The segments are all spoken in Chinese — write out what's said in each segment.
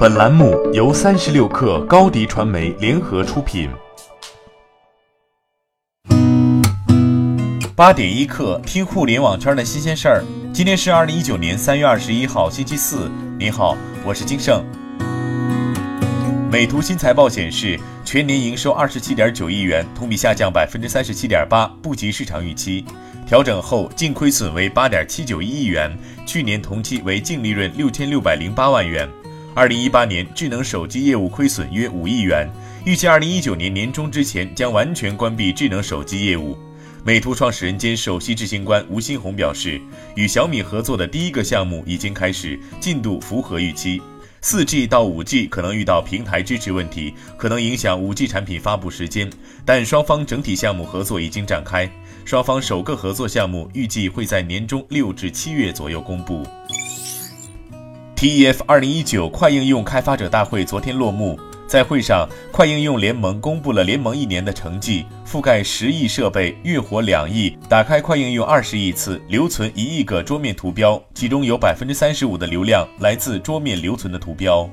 本栏目由三十六氪高低传媒联合出品。八点一刻，听互联网圈的新鲜事儿。今天是二零一九年三月二十一号，星期四。您好，我是金盛。美图新财报显示，全年营收二十七点九亿元，同比下降百分之三十七点八，不及市场预期。调整后净亏损为八点七九一亿元，去年同期为净利润六千六百零八万元。二零一八年智能手机业务亏损约五亿元，预计二零一九年年中之前将完全关闭智能手机业务。美图创始人兼首席执行官吴新红表示，与小米合作的第一个项目已经开始，进度符合预期。四 G 到五 G 可能遇到平台支持问题，可能影响五 G 产品发布时间，但双方整体项目合作已经展开。双方首个合作项目预计会在年中六至七月左右公布。TEF 二零一九快应用开发者大会昨天落幕，在会上，快应用联盟公布了联盟一年的成绩：覆盖十亿设备，月活两亿，打开快应用二十亿次，留存一亿个桌面图标，其中有百分之三十五的流量来自桌面留存的图标。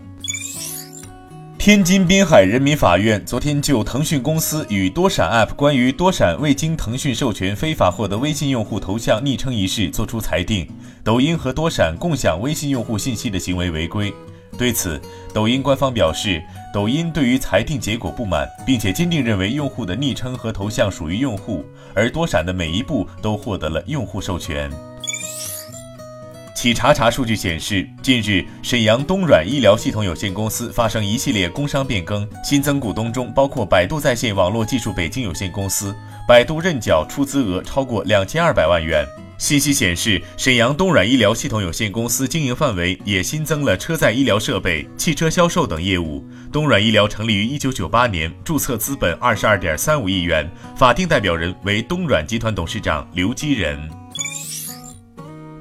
天津滨海人民法院昨天就腾讯公司与多闪 App 关于多闪未经腾讯授权非法获得微信用户头像昵称一事作出裁定，抖音和多闪共享微信用户信息的行为违规。对此，抖音官方表示，抖音对于裁定结果不满，并且坚定认为用户的昵称和头像属于用户，而多闪的每一步都获得了用户授权。企查查数据显示，近日沈阳东软医疗系统有限公司发生一系列工商变更，新增股东中包括百度在线网络技术北京有限公司，百度认缴出资额超过两千二百万元。信息显示，沈阳东软医疗系统有限公司经营范围也新增了车载医疗设备、汽车销售等业务。东软医疗成立于一九九八年，注册资本二十二点三五亿元，法定代表人为东软集团董事长刘基仁。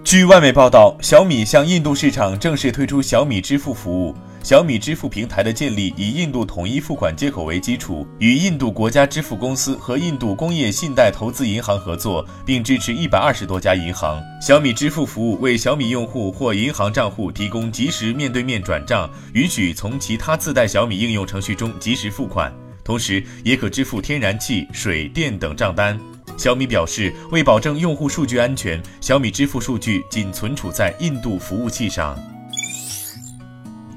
据外媒报道，小米向印度市场正式推出小米支付服务。小米支付平台的建立以印度统一付款接口为基础，与印度国家支付公司和印度工业信贷投资银行合作，并支持一百二十多家银行。小米支付服务为小米用户或银行账户提供即时面对面转账，允许从其他自带小米应用程序中即时付款，同时也可支付天然气、水电等账单。小米表示，为保证用户数据安全，小米支付数据仅存储在印度服务器上。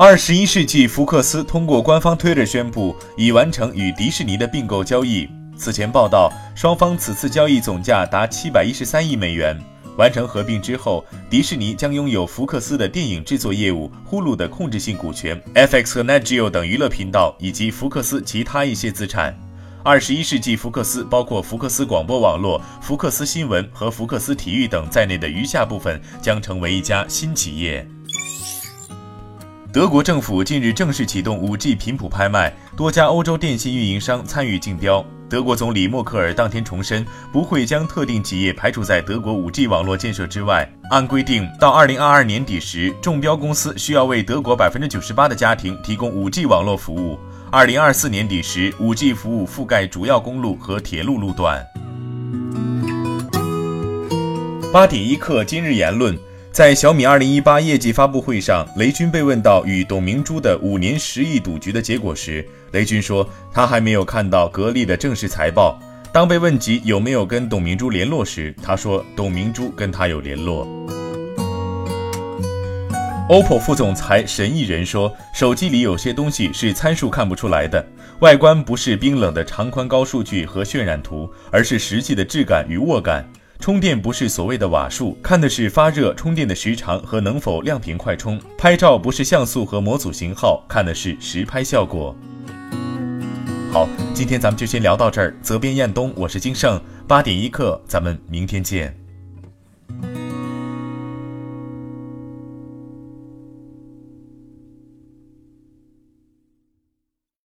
二十一世纪福克斯通过官方推特宣布，已完成与迪士尼的并购交易。此前报道，双方此次交易总价达七百一十三亿美元。完成合并之后，迪士尼将拥有福克斯的电影制作业务、呼噜的控制性股权、FX 和 NetGeo 等娱乐频道，以及福克斯其他一些资产。二十一世纪福克斯包括福克斯广播网络、福克斯新闻和福克斯体育等在内的余下部分将成为一家新企业。德国政府近日正式启动 5G 频谱拍卖，多家欧洲电信运营商参与竞标。德国总理默克尔当天重申，不会将特定企业排除在德国 5G 网络建设之外。按规定，到2022年底时，中标公司需要为德国98%的家庭提供 5G 网络服务。2024年底时，5G 服务覆盖主要公路和铁路路段。八点一刻，今日言论。在小米2018业绩发布会上，雷军被问到与董明珠的五年十亿赌局的结果时，雷军说他还没有看到格力的正式财报。当被问及有没有跟董明珠联络时，他说董明珠跟他有联络。OPPO 副总裁沈义人说，手机里有些东西是参数看不出来的，外观不是冰冷的长宽高数据和渲染图，而是实际的质感与握感。充电不是所谓的瓦数，看的是发热充电的时长和能否亮屏快充；拍照不是像素和模组型号，看的是实拍效果。好，今天咱们就先聊到这儿。责编：彦东，我是金盛，八点一刻，咱们明天见。